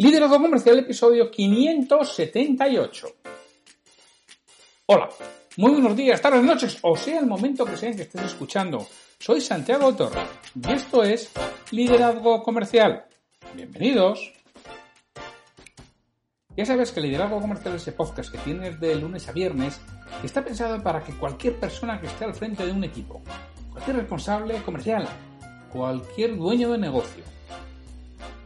Liderazgo Comercial, episodio 578. Hola, muy buenos días, tardes, noches, o sea el momento que sea que estés escuchando. Soy Santiago Torre y esto es Liderazgo Comercial. Bienvenidos. Ya sabes que Liderazgo Comercial es ese podcast que tienes de lunes a viernes está pensado para que cualquier persona que esté al frente de un equipo, cualquier responsable comercial, cualquier dueño de negocio,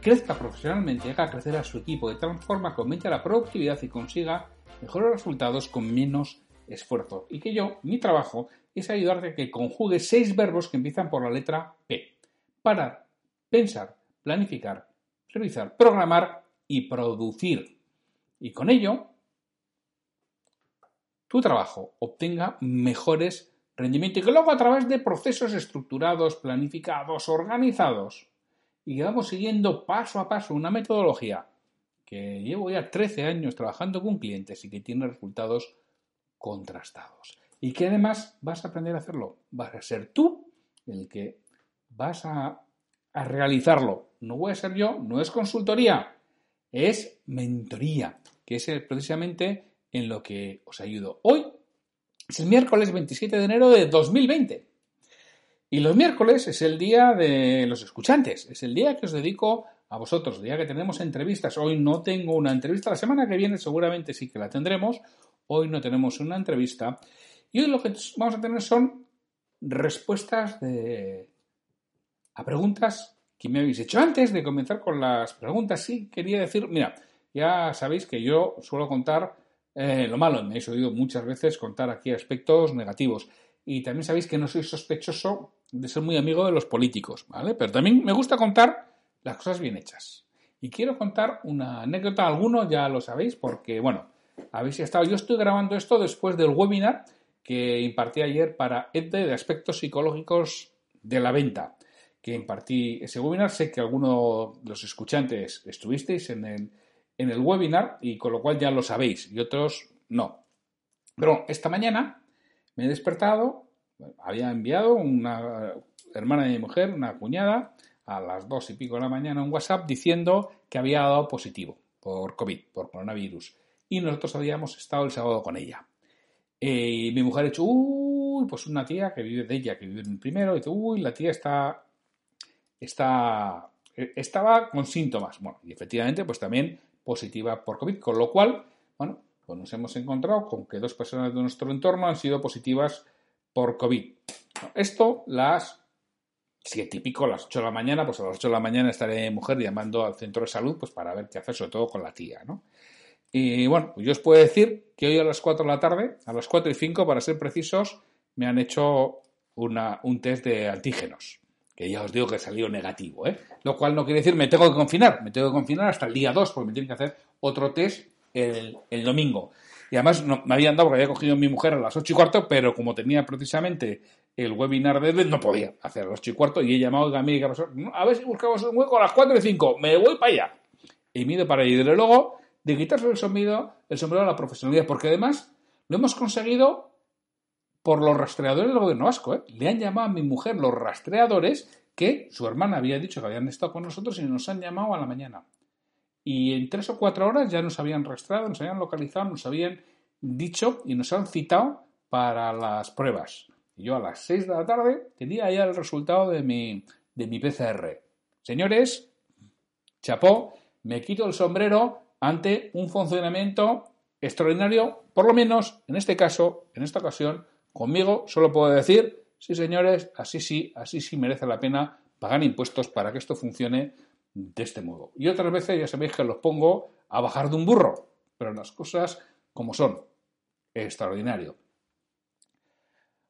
crezca profesionalmente haga crecer a su equipo de tal forma que aumente la productividad y consiga mejores resultados con menos esfuerzo. Y que yo, mi trabajo, es ayudarte a que conjugue seis verbos que empiezan por la letra P. Parar, pensar, planificar, realizar, programar y producir. Y con ello, tu trabajo obtenga mejores rendimientos y que luego a través de procesos estructurados, planificados, organizados, y vamos siguiendo paso a paso una metodología que llevo ya 13 años trabajando con clientes y que tiene resultados contrastados. Y que además vas a aprender a hacerlo. Vas a ser tú el que vas a, a realizarlo. No voy a ser yo, no es consultoría, es mentoría, que es precisamente en lo que os ayudo. Hoy es el miércoles 27 de enero de 2020. Y los miércoles es el día de los escuchantes, es el día que os dedico a vosotros, día que tenemos entrevistas. Hoy no tengo una entrevista, la semana que viene seguramente sí que la tendremos, hoy no tenemos una entrevista. Y hoy lo que vamos a tener son respuestas de... a preguntas que me habéis hecho antes de comenzar con las preguntas. Sí, quería decir, mira, ya sabéis que yo suelo contar eh, lo malo, me habéis oído muchas veces contar aquí aspectos negativos. Y también sabéis que no soy sospechoso de ser muy amigo de los políticos, ¿vale? Pero también me gusta contar las cosas bien hechas. Y quiero contar una anécdota, alguno ya lo sabéis, porque, bueno, habéis estado. Yo estoy grabando esto después del webinar que impartí ayer para EDE de aspectos psicológicos de la venta. Que impartí ese webinar. Sé que algunos de los escuchantes estuvisteis en el, en el webinar y con lo cual ya lo sabéis y otros no. Pero esta mañana me he despertado había enviado una hermana de mi mujer, una cuñada, a las dos y pico de la mañana un WhatsApp diciendo que había dado positivo por COVID, por coronavirus. Y nosotros habíamos estado el sábado con ella. Eh, y mi mujer ha dicho, uy, pues una tía que vive de ella, que vive en el primero, y dice, uy, la tía está, está, estaba con síntomas. Bueno, y efectivamente, pues también positiva por COVID, con lo cual, bueno, pues nos hemos encontrado con que dos personas de nuestro entorno han sido positivas por COVID. Esto las, si es típico, a las 8 de la mañana, pues a las 8 de la mañana estaré mujer llamando al centro de salud pues para ver qué hacer, sobre todo con la tía, ¿no? Y bueno, pues yo os puedo decir que hoy a las 4 de la tarde, a las 4 y 5 para ser precisos, me han hecho una, un test de antígenos, que ya os digo que salió negativo, ¿eh? Lo cual no quiere decir me tengo que confinar, me tengo que confinar hasta el día 2 porque me tienen que hacer otro test el, domingo. Y además me habían dado porque había cogido mi mujer a las ocho y cuarto, pero como tenía precisamente el webinar de él, no podía hacer a las ocho y cuarto. Y he llamado a mi amiga, a ver si buscamos un hueco a las cuatro y cinco, me voy para allá. Y me ido para allá. Y luego, de quitarse el sombrero, el sombrero a la profesionalidad, porque además lo hemos conseguido por los rastreadores del gobierno vasco. ¿eh? Le han llamado a mi mujer los rastreadores que su hermana había dicho que habían estado con nosotros y nos han llamado a la mañana y en tres o cuatro horas ya nos habían rastreado, nos habían localizado, nos habían dicho y nos han citado para las pruebas. Yo a las seis de la tarde tenía ya el resultado de mi, de mi PCR. Señores, chapó, me quito el sombrero ante un funcionamiento extraordinario, por lo menos en este caso, en esta ocasión, conmigo solo puedo decir, sí señores, así sí, así sí merece la pena pagar impuestos para que esto funcione de este modo. Y otras veces ya sabéis que los pongo a bajar de un burro, pero las cosas como son. Extraordinario.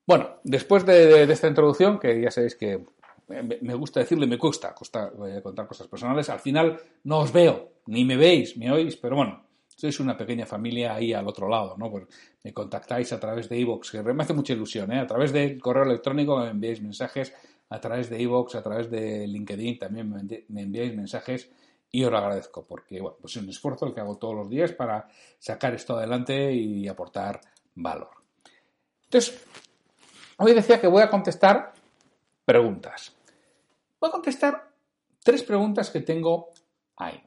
Bueno, después de, esta introducción, que ya sabéis que me gusta decirle, me cuesta, contar cosas personales, al final no os veo, ni me veis, me oís, pero bueno, sois una pequeña familia ahí al otro lado, ¿no? Pues me contactáis a través de iVoox, que me hace mucha ilusión, ¿eh? A través del correo electrónico me enviáis mensajes, a través de iVoox, a través de LinkedIn también me enviáis mensajes y os lo agradezco, porque, bueno, pues es un esfuerzo el que hago todos los días para sacar esto adelante y aportar valor. Entonces, hoy decía que voy a contestar preguntas. Voy a contestar tres preguntas que tengo ahí.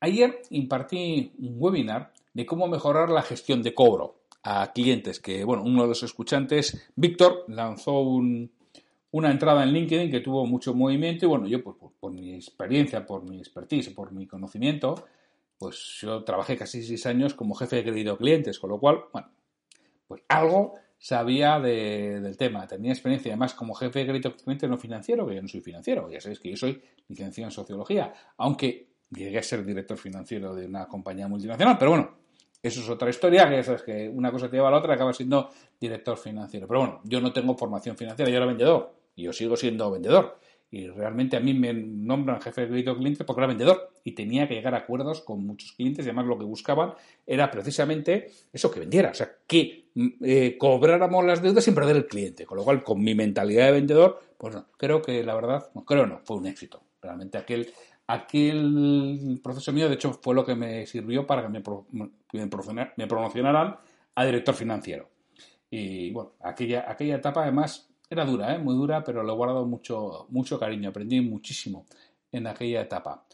Ayer impartí un webinar de cómo mejorar la gestión de cobro a clientes, que bueno, uno de los escuchantes, Víctor, lanzó una entrada en LinkedIn que tuvo mucho movimiento y bueno, yo pues, por, mi experiencia, por mi expertise, por mi conocimiento, pues yo trabajé casi seis años como jefe de crédito clientes, con lo cual, bueno, pues algo sabía del tema, tenía experiencia además como jefe de crédito cliente no financiero, que yo no soy financiero, ya sabéis que yo soy licenciado en sociología, aunque llegué a ser director financiero de una compañía multinacional, pero bueno, eso es otra historia, que ya sabes que una cosa te lleva a la otra y acabas siendo director financiero. Pero bueno, yo no tengo formación financiera, yo era vendedor yo sigo siendo vendedor. Y realmente a mí me nombran jefe de crédito cliente porque era vendedor y tenía que llegar a acuerdos con muchos clientes y además lo que buscaban era precisamente eso, que vendiera, o sea, que eh, cobráramos las deudas sin perder el cliente. Con lo cual, con mi mentalidad de vendedor, pues no, creo que la verdad, no, creo no, fue un éxito. Realmente aquel, aquel proceso mío, de hecho, fue lo que me sirvió para que me, me promocionaran a director financiero. Y bueno, aquella, aquella etapa además era dura, ¿eh? muy dura, pero lo he guardado mucho, mucho cariño, aprendí muchísimo en aquella etapa.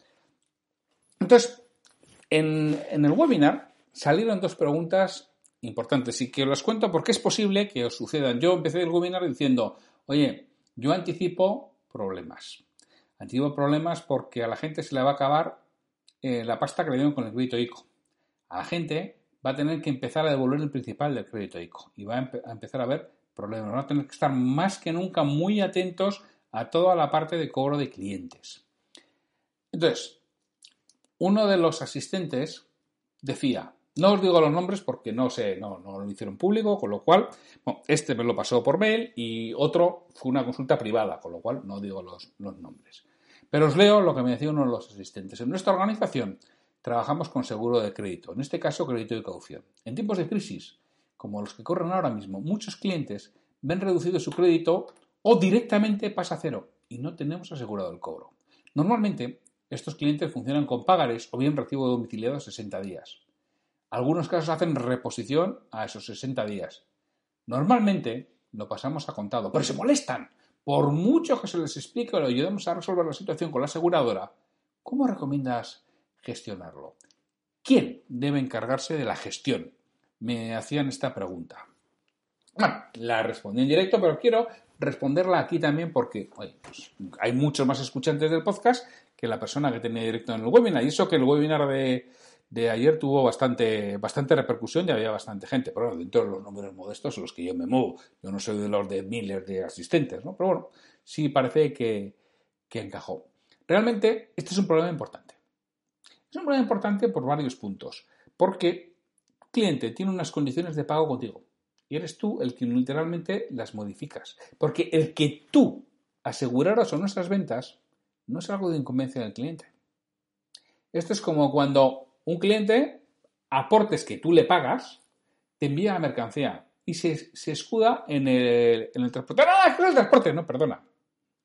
Entonces, en, en el webinar salieron dos preguntas importantes y que os las cuento porque es posible que os sucedan. Yo empecé el webinar diciendo, oye, yo anticipo problemas. Anticipo problemas porque a la gente se le va a acabar eh, la pasta que le dieron con el crédito ICO. A la gente va a tener que empezar a devolver el principal del crédito ICO y va a, empezar a ver problemas. Van a tener que estar más que nunca muy atentos a toda la parte de cobro de clientes. Entonces, uno de los asistentes decía, no os digo los nombres porque no sé, no, no lo hicieron público, con lo cual, este me lo pasó por mail y otro fue una consulta privada, con lo cual no digo los, los nombres. Pero os leo lo que me decía uno de los asistentes. En nuestra organización trabajamos con seguro de crédito, en este caso crédito de caución. En tiempos de crisis, como los que corren ahora mismo, muchos clientes ven reducido su crédito o directamente pasa a cero y no tenemos asegurado el cobro. Normalmente, estos clientes funcionan con pagares o bien recibo domiciliado a 60 días. Algunos casos hacen reposición a esos 60 días. Normalmente lo pasamos a contado, pero se molestan. Por mucho que se les explique o le ayudemos a resolver la situación con la aseguradora, ¿cómo recomiendas gestionarlo? ¿Quién debe encargarse de la gestión? Me hacían esta pregunta. Bueno, la respondí en directo, pero quiero responderla aquí también porque pues, hay muchos más escuchantes del podcast que la persona que tenía directo en el webinar. Y eso que el webinar de, de ayer tuvo bastante, bastante repercusión y había bastante gente. Pero bueno, dentro de los números modestos en los que yo me muevo. Yo no soy de los de miles de asistentes, ¿no? Pero bueno, sí parece que, que encajó. Realmente, este es un problema importante. Es un problema importante por varios puntos. Porque cliente tiene unas condiciones de pago contigo. Y eres tú el que literalmente las modificas. Porque el que tú aseguraras o nuestras ventas no es algo de inconveniencia del cliente. Esto es como cuando un cliente, aportes que tú le pagas, te envía la mercancía y se, escuda en el, el transporte. ¡Ah, es el! No, perdona.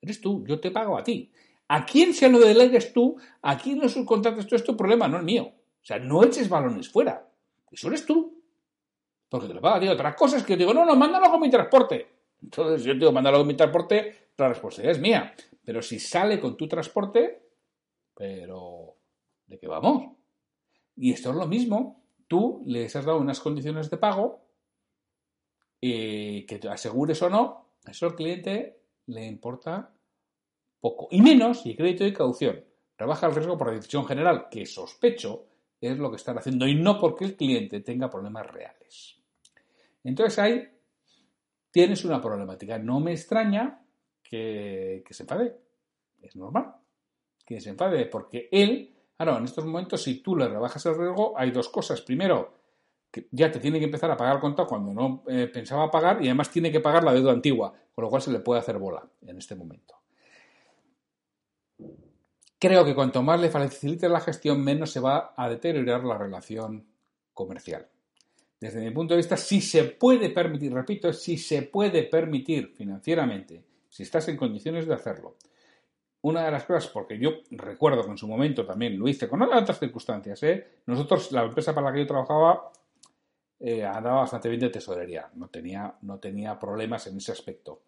Eres tú, yo te pago a ti. A quién se lo delegues tú, a quién lo subcontrates tú, es tu problema, no es mío. O sea, no eches balones fuera. Eso eres tú. Porque te lo paga ti. Otra cosa es que yo digo, no, no, mándalo con mi transporte. Entonces yo te digo, mándalo con mi transporte, la responsabilidad es mía. Pero si sale con tu transporte, pero ¿de qué vamos? Y esto es lo mismo. Tú les has dado unas condiciones de pago eh, que te asegures o no, eso al cliente le importa poco. Y menos y crédito de caución. Rebaja el riesgo por decisión general, que sospecho es lo que están haciendo y no porque el cliente tenga problemas reales. Entonces ahí tienes una problemática. No me extraña que, se enfade. Es normal que se enfade porque él Claro, en estos momentos, si tú le rebajas el riesgo, hay dos cosas. Primero, que ya te tiene que empezar a pagar el contado cuando no eh, pensaba pagar y además tiene que pagar la deuda antigua, con lo cual se le puede hacer bola en este momento. Creo que cuanto más le facilites la gestión, menos se va a deteriorar la relación comercial. Desde mi punto de vista, si se puede permitir, repito, si se puede permitir financieramente, si estás en condiciones de hacerlo, una de las cosas, porque yo recuerdo que en su momento también lo hice con otras circunstancias, ¿eh? nosotros, la empresa para la que yo trabajaba, eh, andaba bastante bien de tesorería, no tenía problemas en ese aspecto.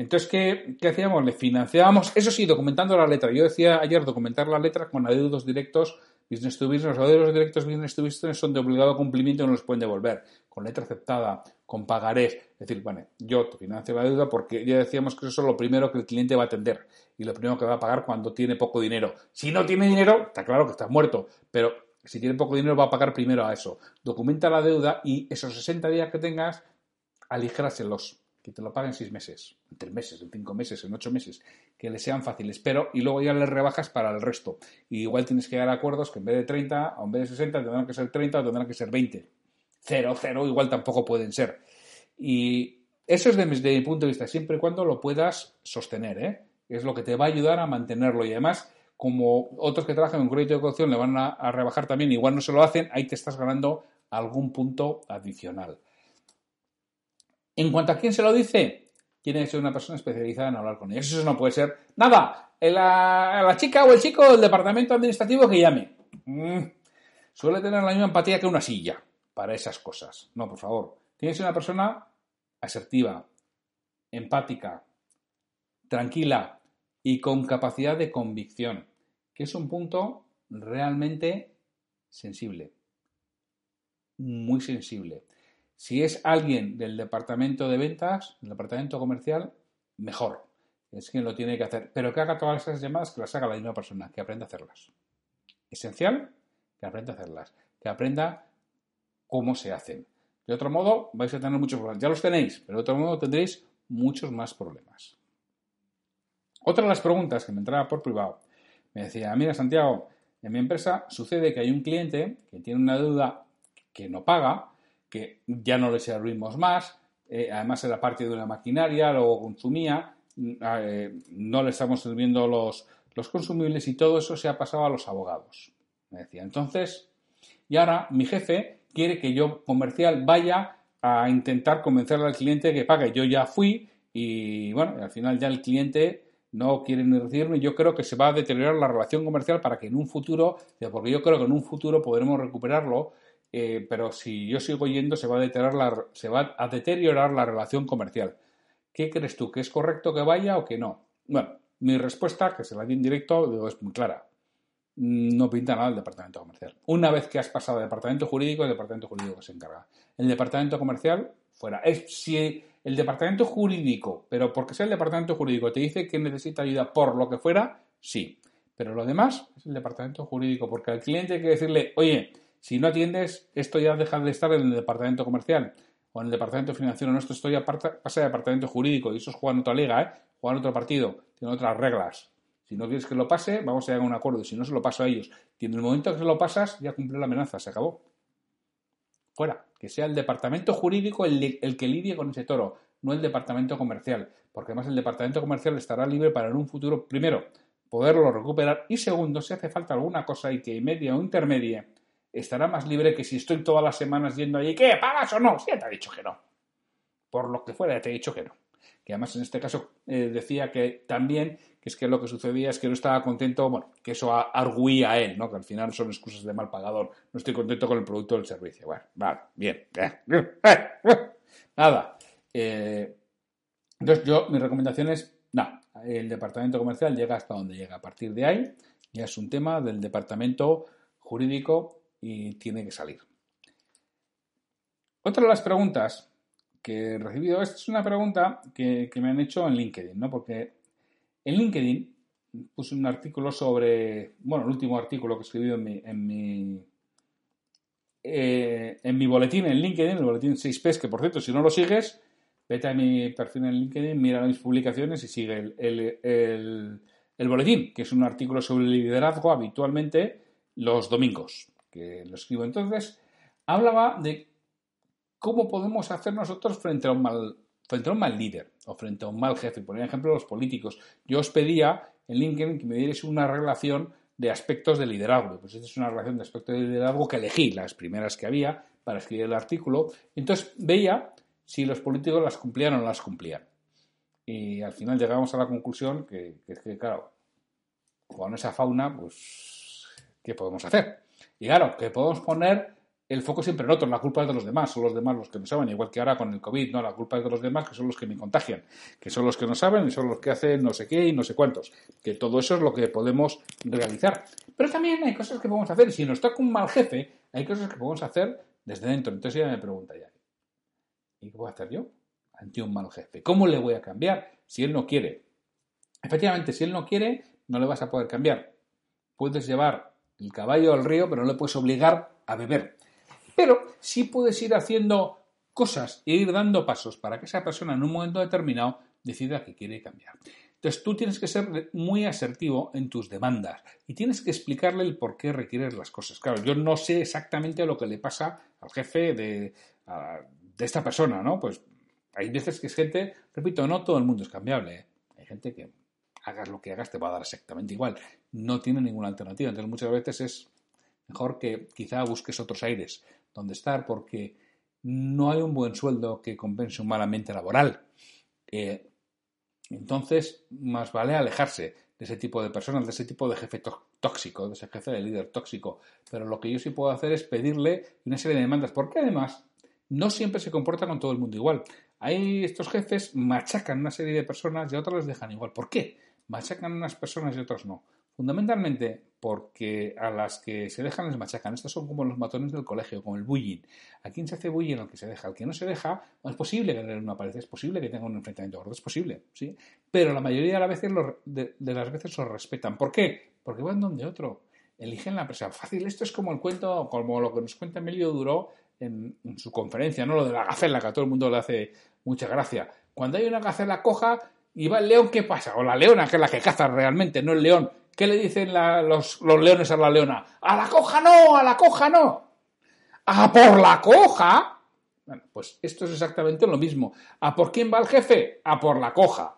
Entonces, ¿qué, ¿qué, hacíamos? Le financiábamos, eso sí, documentando la letra. Yo decía ayer documentar la letra con adeudos directos business to business. Los adeudos directos business to business son de obligado cumplimiento y no los pueden devolver. Con letra aceptada, con pagarés. Es decir, bueno, yo te financio la deuda porque ya decíamos que eso es lo primero que el cliente va a atender y lo primero que va a pagar cuando tiene poco dinero. Si no tiene dinero, está claro que estás muerto, pero si tiene poco dinero va a pagar primero a eso. Documenta la deuda y esos 60 días que tengas, aligéraselos que te lo paguen seis meses, en tres meses, en cinco meses, en ocho meses, que le sean fáciles, pero y luego ya le rebajas para el resto. Y igual tienes que dar acuerdos que en vez de 30 o en vez de 60 tendrán que ser 30 o tendrán que ser 20. Cero, cero, igual tampoco pueden ser. Y eso es desde mi punto de vista, siempre y cuando lo puedas sostener, ¿eh? Es lo que te va a ayudar a mantenerlo y además como otros que trabajan en crédito de caución le van a, a rebajar también, igual no se lo hacen, ahí te estás ganando algún punto adicional. En cuanto a quién se lo dice, tiene que ser una persona especializada en hablar con ellos. Eso no puede ser. Nada, la, chica o el chico del departamento administrativo que llame. Mm, suele tener la misma empatía que una silla para esas cosas. No, por favor. Tiene que ser una persona asertiva, empática, tranquila y con capacidad de convicción, que es un punto realmente sensible. Muy sensible. Si es alguien del departamento de ventas, del departamento comercial, mejor. Es quien lo tiene que hacer. Pero que haga todas esas llamadas, que las haga la misma persona, que aprenda a hacerlas. Esencial, que aprenda a hacerlas. Que aprenda cómo se hacen. De otro modo, vais a tener muchos problemas. Ya los tenéis, pero de otro modo tendréis muchos más problemas. Otra de las preguntas que me entraba por privado, me decía, mira Santiago, en mi empresa sucede que hay un cliente que tiene una deuda que no paga que ya no le servimos más, eh, además era parte de una maquinaria, luego consumía, mm, eh, no le estamos sirviendo los, los consumibles y todo eso se ha pasado a los abogados. Me decía, entonces, y ahora mi jefe quiere que yo comercial vaya a intentar convencerle al cliente que pague. Yo ya fui y bueno, al final ya el cliente no quiere ni recibirme. Yo creo que se va a deteriorar la relación comercial para que en un futuro, porque yo creo que en un futuro podremos recuperarlo eh, pero si yo sigo yendo se va, a deteriorar la, se va a deteriorar la relación comercial. ¿Qué crees tú? ¿Que es correcto que vaya o que no? Bueno, mi respuesta, que se la di en directo, es muy clara. No pinta nada el departamento comercial. Una vez que has pasado al departamento jurídico, el departamento jurídico se encarga. El departamento comercial, fuera. Es, si el departamento jurídico, pero porque sea el departamento jurídico, te dice que necesita ayuda por lo que fuera, sí. Pero lo demás es el departamento jurídico, porque al cliente hay que decirle, oye, si no atiendes, esto ya deja de estar en el departamento comercial o en el departamento financiero. No, esto ya pasa al departamento jurídico y eso es jugar otra liga, ¿eh? Juegan otro partido, tiene otras reglas. Si no quieres que lo pase, vamos a llegar a un acuerdo. Y si no, se lo paso a ellos. Y en el momento que se lo pasas, ya cumple la amenaza, se acabó. Fuera. Que sea el departamento jurídico el, el que lidie con ese toro, no el departamento comercial. Porque además el departamento comercial estará libre para en un futuro, primero, poderlo recuperar y segundo, si hace falta alguna cosa y que media o intermedia estará más libre que si estoy todas las semanas yendo allí, ¿qué? ¿Pagas o no? Sí, te ha dicho que no. Por lo que fuera, te he dicho que no. Que además en este caso eh, decía que también, que es que lo que sucedía es que no estaba contento, bueno, que eso arguía a él, ¿no? Que al final son excusas de mal pagador. No estoy contento con el producto del servicio. Bueno, vale, bien. Nada. Eh, entonces yo, mi recomendación es, no, el departamento comercial llega hasta donde llega. A partir de ahí ya es un tema del departamento jurídico y tiene que salir. Otra de las preguntas que he recibido, esta es una pregunta que, me han hecho en LinkedIn, ¿no? Porque en LinkedIn puse un artículo sobre, bueno, el último artículo que he escribido en mi, en mi, eh, en mi boletín en LinkedIn, el boletín 6Ps, que por cierto, si no lo sigues, vete a mi perfil en LinkedIn, mira mis publicaciones y sigue el, el boletín, que es un artículo sobre liderazgo habitualmente los domingos que lo escribo entonces, hablaba de cómo podemos hacer nosotros frente a un mal, frente a un mal líder o frente a un mal jefe. Por ejemplo, los políticos. Yo os pedía en LinkedIn que me dierais una relación de aspectos de liderazgo. Pues esta es una relación de aspectos de liderazgo que elegí, las primeras que había, para escribir el artículo. Entonces veía si los políticos las cumplían o no las cumplían. Y al final llegamos a la conclusión que, que que, claro, con esa fauna, pues, ¿qué podemos hacer? Y claro, que podemos poner el foco siempre en otros, la culpa es de los demás, son los demás los que no saben, igual que ahora con el COVID, no, la culpa es de los demás que son los que me contagian, que son los que no saben y son los que hacen no sé qué y no sé cuántos, que todo eso es lo que podemos realizar. Pero también hay cosas que podemos hacer si nos toca un mal jefe, hay cosas que podemos hacer desde dentro. Entonces ella me pregunta ya, ¿y qué a hacer yo ante un mal jefe? ¿Cómo le voy a cambiar si él no quiere? Efectivamente, si él no quiere, no le vas a poder cambiar. Puedes llevar el caballo al río, pero no le puedes obligar a beber. Pero sí puedes ir haciendo cosas e ir dando pasos para que esa persona en un momento determinado decida que quiere cambiar. Entonces tú tienes que ser muy asertivo en tus demandas y tienes que explicarle el por qué requieres las cosas. Claro, yo no sé exactamente lo que le pasa al jefe de, de esta persona, ¿no? Pues hay veces que es gente, repito, no todo el mundo es cambiable. ¿eh? Hay gente que hagas lo que hagas te va a dar exactamente igual. No tiene ninguna alternativa. Entonces muchas veces es mejor que quizá busques otros aires donde estar porque no hay un buen sueldo que compense un mal ambiente laboral. Eh, entonces, más vale alejarse de ese tipo de personas, de ese tipo de jefe tóxico, de ese jefe de líder tóxico. Pero lo que yo sí puedo hacer es pedirle una serie de demandas, porque además no siempre se comporta con todo el mundo igual. Hay estos jefes machacan una serie de personas y a otras les dejan igual. ¿Por qué? Machacan unas personas y otras no. Fundamentalmente porque a las que se dejan les machacan. Estos son como los matones del colegio, como el bullying. ¿A quién se hace bullying? Al que se deja. Al que no se deja, es posible que una pared, es posible que tenga un enfrentamiento gordo, es posible, ¿sí? Pero la mayoría de las veces de, las veces los respetan. ¿Por qué? Porque van donde otro. Eligen la empresa. Fácil, esto es como el cuento, como lo que nos cuenta Emilio Duró en, en su conferencia, ¿no? Lo de la gacela, que a todo el mundo le hace mucha gracia. Cuando hay una gacela coja y va el león, ¿qué pasa? O la leona, que es la que caza realmente, no el león ¿Qué le dicen los, leones a la leona? ¡A la coja no! ¡A la coja no! ¡A por la coja! Bueno, pues esto es exactamente lo mismo. ¿A por quién va el jefe? A por la coja.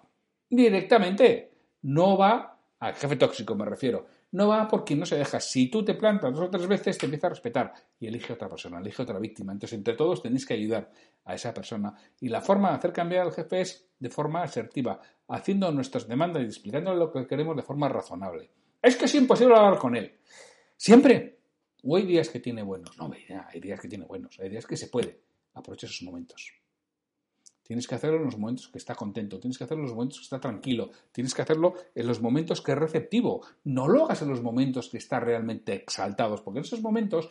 Directamente. No va al jefe tóxico, me refiero. No va por quien no se deja. Si tú te plantas dos o tres veces, te empieza a respetar y elige otra persona, elige otra víctima. Entonces, entre todos tenéis que ayudar a esa persona. Y la forma de hacer cambiar al jefe es de forma asertiva, haciendo nuestras demandas y explicándole lo que queremos de forma razonable. Es que es imposible hablar con él. Siempre. O hay días que tiene buenos. No, hay días que tiene buenos. Hay días que se puede. Aprovecha esos momentos. Tienes que hacerlo en los momentos que está contento, tienes que hacerlo en los momentos que está tranquilo, tienes que hacerlo en los momentos que es receptivo. No lo hagas en los momentos que está realmente exaltados, porque en esos momentos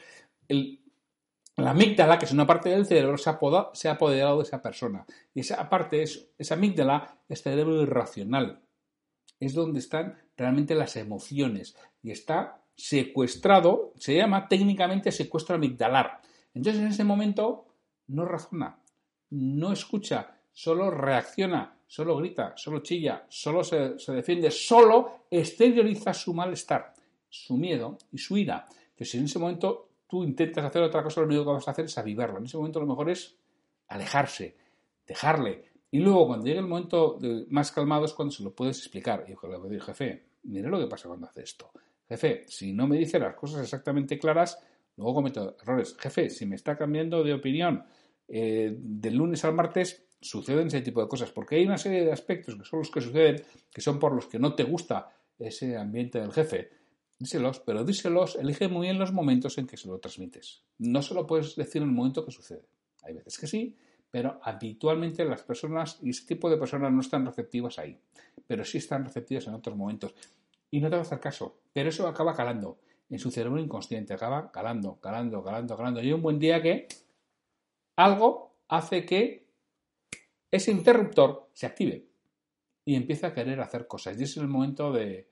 la amígdala, que es una parte del cerebro, se ha, apoderado de esa persona. Y esa parte, es, esa amígdala, es cerebro irracional. Es donde están realmente las emociones. Y está secuestrado, se llama técnicamente secuestro amigdalar. Entonces en ese momento no razona, no escucha, solo reacciona, solo grita, solo chilla, solo se, defiende, solo exterioriza su malestar, su miedo y su ira. Entonces en ese momento tú intentas hacer otra cosa, lo único que vas a hacer es avivarlo. En ese momento lo mejor es alejarse, dejarle. Y luego, cuando llegue el momento más calmado, es cuando se lo puedes explicar. Y le digo, jefe, mire lo que pasa cuando hace esto. Jefe, si no me dice las cosas exactamente claras, luego cometo errores. Jefe, si me está cambiando de opinión eh, del lunes al martes, suceden ese tipo de cosas. Porque hay una serie de aspectos que son los que suceden, que son por los que no te gusta ese ambiente del jefe díselos, pero díselos, elige muy bien los momentos en que se lo transmites. No se lo puedes decir en el momento que sucede. Hay veces que sí, pero habitualmente las personas y ese tipo de personas no están receptivas ahí, pero sí están receptivas en otros momentos. Y no te va a hacer caso, pero eso acaba calando en su cerebro inconsciente, acaba calando, calando, calando, calando. Y un buen día que algo hace que ese interruptor se active y empieza a querer hacer cosas. Y ese es el momento de,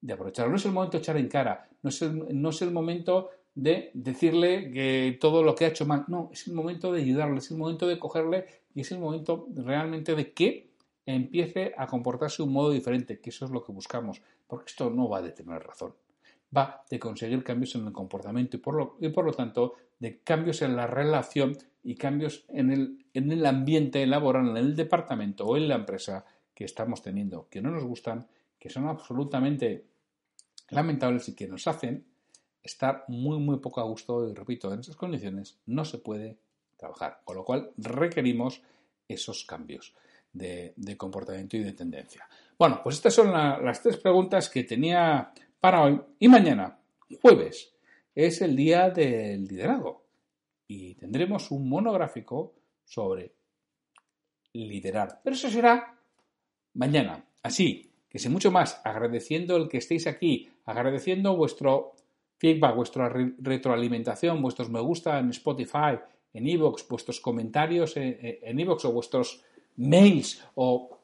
de aprovecharlo. No es el momento de echar en cara, no es el, no es el momento de decirle que todo lo que ha hecho mal, no, es el momento de ayudarle, es el momento de cogerle y es el momento realmente de que empiece a comportarse de un modo diferente, que eso es lo que buscamos, porque esto no va de tener razón, va de conseguir cambios en el comportamiento y por lo, y por lo tanto de cambios en la relación y cambios en el, en el ambiente laboral, en el departamento o en la empresa que estamos teniendo, que no nos gustan que son absolutamente lamentables y que nos hacen estar muy, muy poco a gusto. Y repito, en esas condiciones no se puede trabajar, con lo cual requerimos esos cambios de, comportamiento y de tendencia. Bueno, pues estas son las tres preguntas que tenía para hoy. Y mañana, jueves, es el día del liderazgo y tendremos un monográfico sobre liderar. Pero eso será mañana. Así que sé mucho más, agradeciendo el que estéis aquí, agradeciendo vuestro feedback, vuestra retroalimentación, vuestros me gusta en Spotify, en Evox, vuestros comentarios en Evox o vuestros mails o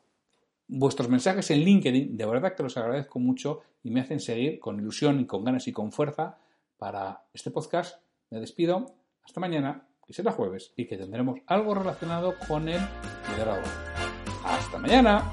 vuestros mensajes en LinkedIn. De verdad que los agradezco mucho y me hacen seguir con ilusión y con ganas y con fuerza para este podcast. Me despido. Hasta mañana, que será jueves, y que tendremos algo relacionado con el liderazgo. ¡Hasta mañana!